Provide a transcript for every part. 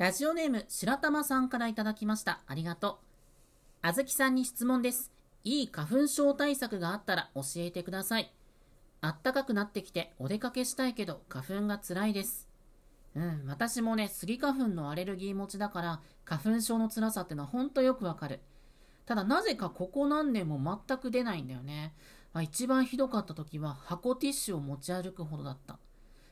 ラジオネーム白玉さんからいただきました。ありがとう。あずきさんに質問です。いい花粉症対策があったら教えてください。あったかくなってきてお出かけしたいけど花粉が辛いです。うん、私もね、スギ花粉のアレルギー持ちだから花粉症の辛さってのはほんとよくわかる。ただなぜかここ何年も全く出ないんだよね。まあ、一番ひどかった時は箱ティッシュを持ち歩くほどだった。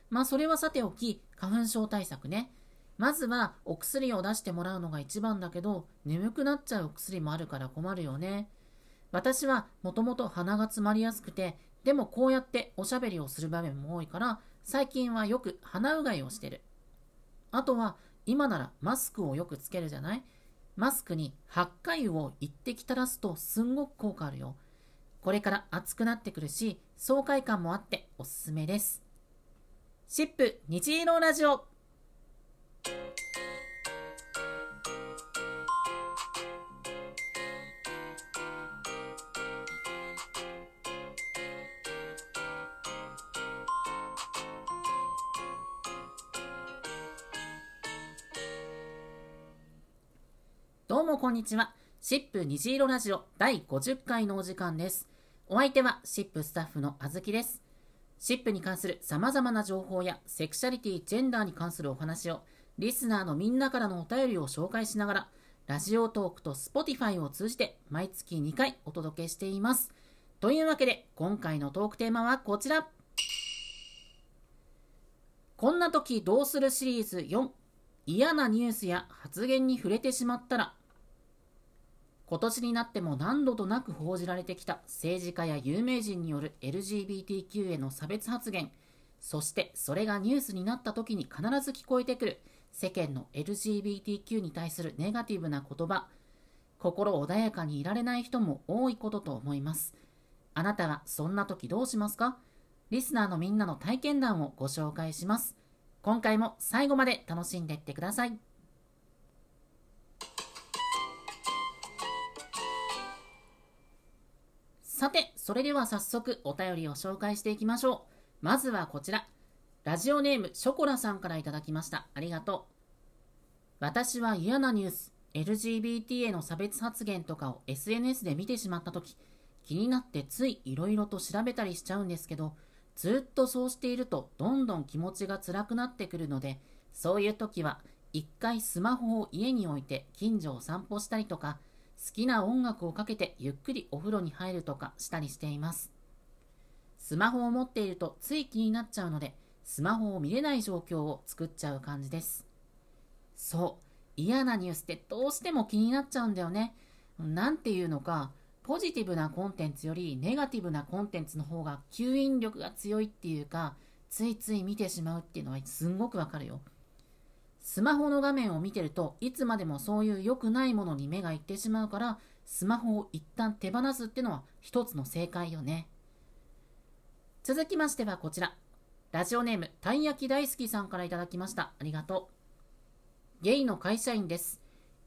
まあそれはさておき、花粉症対策ね。まずはお薬を出してもらうのが一番だけど、眠くなっちゃうお薬もあるから困るよね。私はもともと鼻が詰まりやすくて、でもこうやっておしゃべりをする場面も多いから、最近はよく鼻うがいをしてる。あとは、今ならマスクをよくつけるじゃない？マスクに8回を一滴垂らすとすんごく効果あるよ。これから暑くなってくるし、爽快感もあっておすすめです。シップ日色ラジオどうもこんにちは。シップ虹色ラジオ第50回のお時間です。お相手はシップスタッフのあずきです。シップに関する様々な情報やセクシャリティ、ジェンダーに関するお話をリスナーのみんなからのお便りを紹介しながらラジオトークと Spotify を通じて毎月2回お届けしています。というわけで今回のトークテーマはこちら。こんな時どうするシリーズ4嫌なニュースや発言に触れてしまったら今年になっても何度となく報じられてきた政治家や有名人による LGBTQ への差別発言、そしてそれがニュースになった時に必ず聞こえてくる世間の LGBTQ に対するネガティブな言葉、心穏やかにいられない人も多いことと思います。あなたはそんな時どうしますか？リスナーのみんなの体験談をご紹介します。今回も最後まで楽しんでいってください。さて、それでは早速お便りを紹介していきましょう。まずはこちら。ラジオネームショコラさんからいただきました。ありがとう。私は嫌なニュース、LGBT への差別発言とかを SNS で見てしまったとき、気になってつい色々と調べたりしちゃうんですけど、ずっとそうしているとどんどん気持ちが辛くなってくるので、そういう時は一回スマホを家に置いて近所を散歩したりとか、きな音楽をかけてゆっくりお風呂に入るとかしたりしています。スマホを持っているとつい気になっちゃうので、スマホを見れない状況を作っちゃう感じです。そう、嫌なニュースってどうしても気になっちゃうんだよね。なんていうのか、ポジティブなコンテンツよりネガティブなコンテンツの方が吸引力が強いっていうか、ついつい見てしまうっていうのはすんごくわかるよ。スマホの画面を見てるといつまでもそういう良くないものに目がいってしまうからスマホを一旦手放すってのは一つの正解よね。続きましてはこちら。ラジオネームたい焼き大好きさんからいただきました。ありがとう。ゲイの会社員です。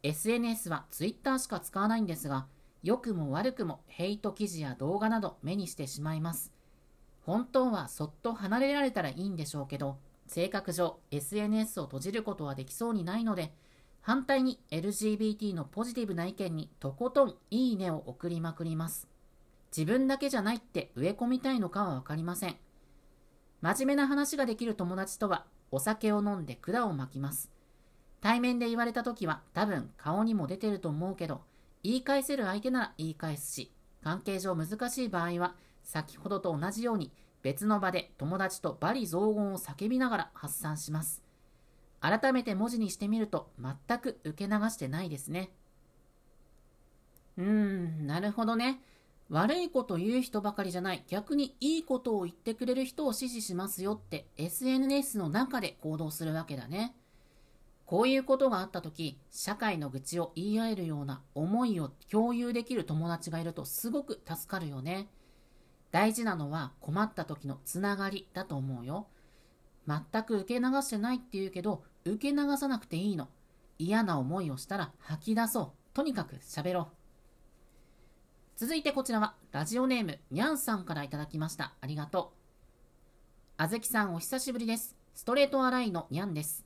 SNS は Twitter しか使わないんですが良くも悪くもヘイト記事や動画など目にしてしまいます。本当はそっと離れられたらいいんでしょうけど性格上 SNS を閉じることはできそうにないので、反対に LGBT のポジティブな意見にとことんいいねを送りまくります。自分だけじゃないって植え込みたいのかはわかりません。真面目な話ができる友達とはお酒を飲んで管を巻きます。対面で言われた時は多分顔にも出てると思うけど、言い返せる相手なら言い返すし、関係上難しい場合は先ほどと同じように別の場で友達と罵詈雑言を叫びながら発散します。改めて文字にしてみると全く受け流してないですね。うーん、なるほどね。悪いこと言う人ばかりじゃない、逆にいいことを言ってくれる人を支持しますよって SNS の中で行動するわけだね。こういうことがあった時、社会の愚痴を言い合えるような思いを共有できる友達がいるとすごく助かるよね。大事なのは困った時のつながりだと思うよ。全く受け流してないって言うけど、受け流さなくていいの。嫌な思いをしたら吐き出そう。とにかく喋ろう。続いてこちらは、ラジオネーム、にゃんさんからいただきました。ありがとう。あずきさんお久しぶりです。ストレートアライのにゃんです。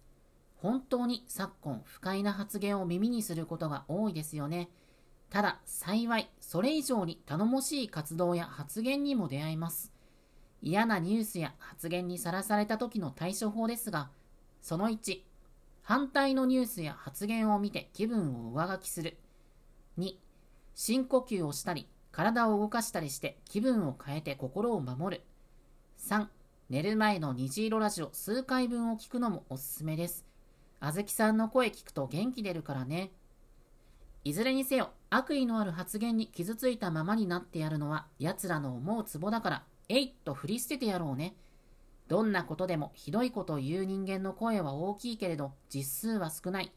本当に昨今不快な発言を耳にすることが多いですよね。ただ幸いそれ以上に頼もしい活動や発言にも出会います。嫌なニュースや発言にさらされた時の対処法ですが、その1、反対のニュースや発言を見て気分を上書きする。2、深呼吸をしたり、体を動かしたりして気分を変えて心を守る。3、寝る前の虹色ラジオ数回分を聞くのもおすすめです。あずきさんの声聞くと元気出るからね。いずれにせよ、悪意のある発言に傷ついたままになってやるのは、奴らの思うツボだから、えいっと振り捨ててやろうね。どんなことでもひどいことを言う人間の声は大きいけれど、実数は少ない。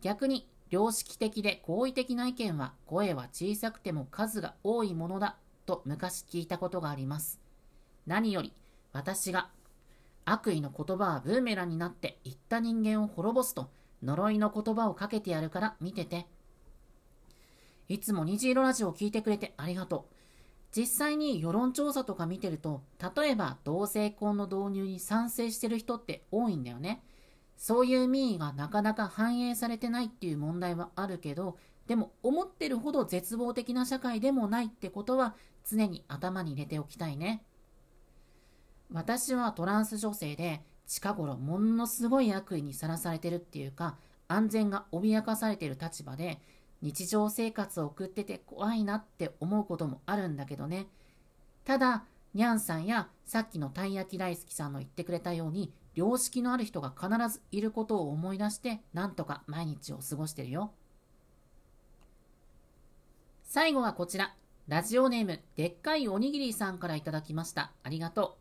逆に、良識的で好意的な意見は、声は小さくても数が多いものだ、と昔聞いたことがあります。何より、私が悪意の言葉はブーメランになって言った人間を滅ぼすと呪いの言葉をかけてやるから見てて。いつも虹色ラジオを聞いてくれてありがとう。実際に世論調査とか見てると、例えば同性婚の導入に賛成してる人って多いんだよね。そういう民意がなかなか反映されてないっていう問題はあるけど、でも思ってるほど絶望的な社会でもないってことは常に頭に入れておきたいね。私はトランス女性で近頃ものすごい悪意にさらされてるっていうか安全が脅かされてる立場で日常生活を送ってて怖いなって思うこともあるんだけどね。ただにゃんさんやさっきのたい焼き大好きさんの言ってくれたように良識のある人が必ずいることを思い出してなんとか毎日を過ごしてるよ。最後はこちら。ラジオネームでっかいおにぎりさんからいただきました。ありがと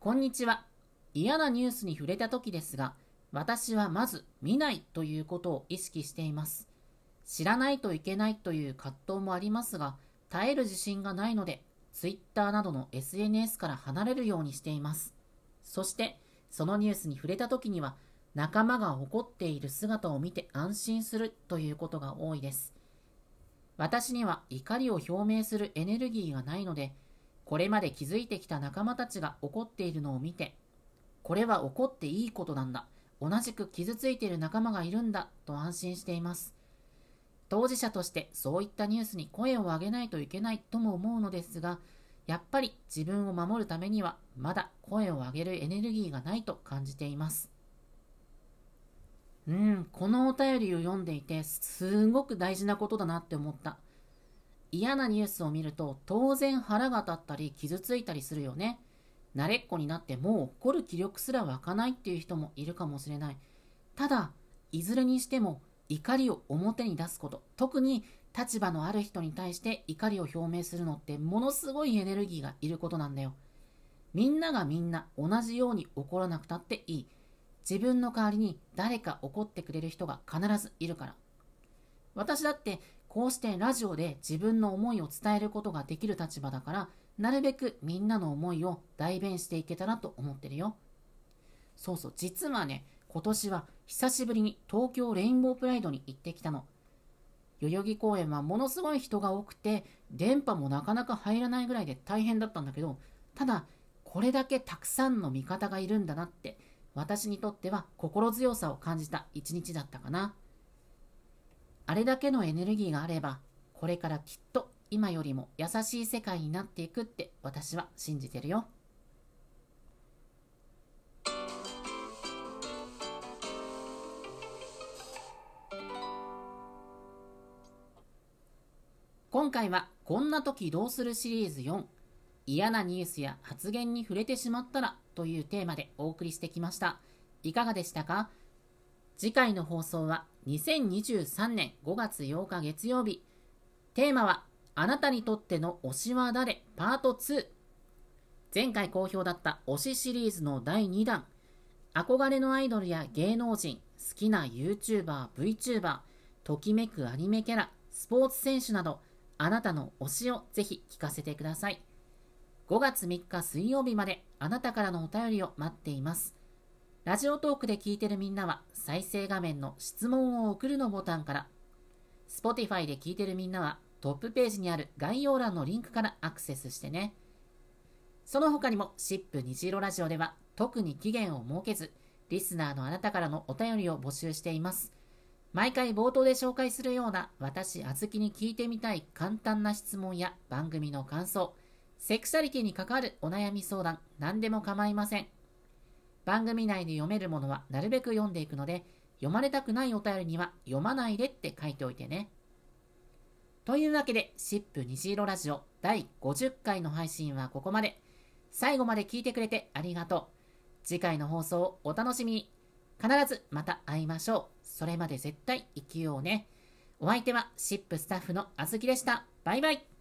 う。こんにちは。嫌なニュースに触れた時ですが、私はまず見ないということを意識しています。知らないといけないという葛藤もありますが、耐える自信がないので、Twitter などの SNS から離れるようにしています。そして、そのニュースに触れた時には、仲間が怒っている姿を見て安心するということが多いです。私には怒りを表明するエネルギーがないので、これまで気づいてきた仲間たちが怒っているのを見て、これは怒っていいことなんだ。同じく傷ついている仲間がいるんだと安心しています。当事者としてそういったニュースに声を上げないといけないとも思うのですが、やっぱり自分を守るためにはまだ声を上げるエネルギーがないと感じています。うん、このお便りを読んでいてすごく大事なことだなって思った。嫌なニュースを見ると当然腹が立ったり傷ついたりするよね。慣れっこになってもう怒る気力すら湧かないっていう人もいるかもしれない。ただ、いずれにしても怒りを表に出すこと、特に立場のある人に対して怒りを表明するのってものすごいエネルギーがいることなんだよ。みんながみんな同じように怒らなくたっていい。自分の代わりに誰か怒ってくれる人が必ずいるから。私だってこうしてラジオで自分の思いを伝えることができる立場だから、なるべくみんなの思いを代弁していけたらと思ってるよ。そうそう、実はね、今年は久しぶりに東京レインボープライドに行ってきたの。代々木公園はものすごい人が多くて、電波もなかなか入らないぐらいで大変だったんだけど、ただ、これだけたくさんの味方がいるんだなって、私にとっては心強さを感じた一日だったかな。あれだけのエネルギーがあれば、これからきっと今よりも優しい世界になっていくって私は信じてるよ。今回はこんな時どうするシリーズ4嫌なニュースや発言に触れてしまったらというテーマでお送りしてきました。いかがでしたか？次回の放送は2023年5月8日月曜日。テーマは、あなたにとっての推しは誰？パート2。前回好評だった推しシリーズの第2弾。憧れのアイドルや芸能人、好きな YouTuber、VTuber、ときめくアニメキャラ、スポーツ選手など、あなたの推しをぜひ聞かせてください。5月3日水曜日まであなたからのお便りを待っています。ラジオトークで聞いてるみんなは再生画面の質問を送るのボタンから、Spotify で聞いてるみんなはトップページにある概要欄のリンクからアクセスしてね。その他にも、シップ虹色ラジオでは特に期限を設けず、リスナーのあなたからのお便りを募集しています。毎回冒頭で紹介するような私、あずきに聞いてみたい簡単な質問や番組の感想、セクシャリティに関わるお悩み相談、何でも構いません。番組内で読めるものはなるべく読んでいくので、読まれたくないお便りには読まないでって書いておいてね。というわけで、シップ虹色ラジオ第50回の配信はここまで。最後まで聞いてくれてありがとう。次回の放送をお楽しみに。必ずまた会いましょう。それまで絶対生きようね。お相手はシップスタッフのあずきでした。バイバイ。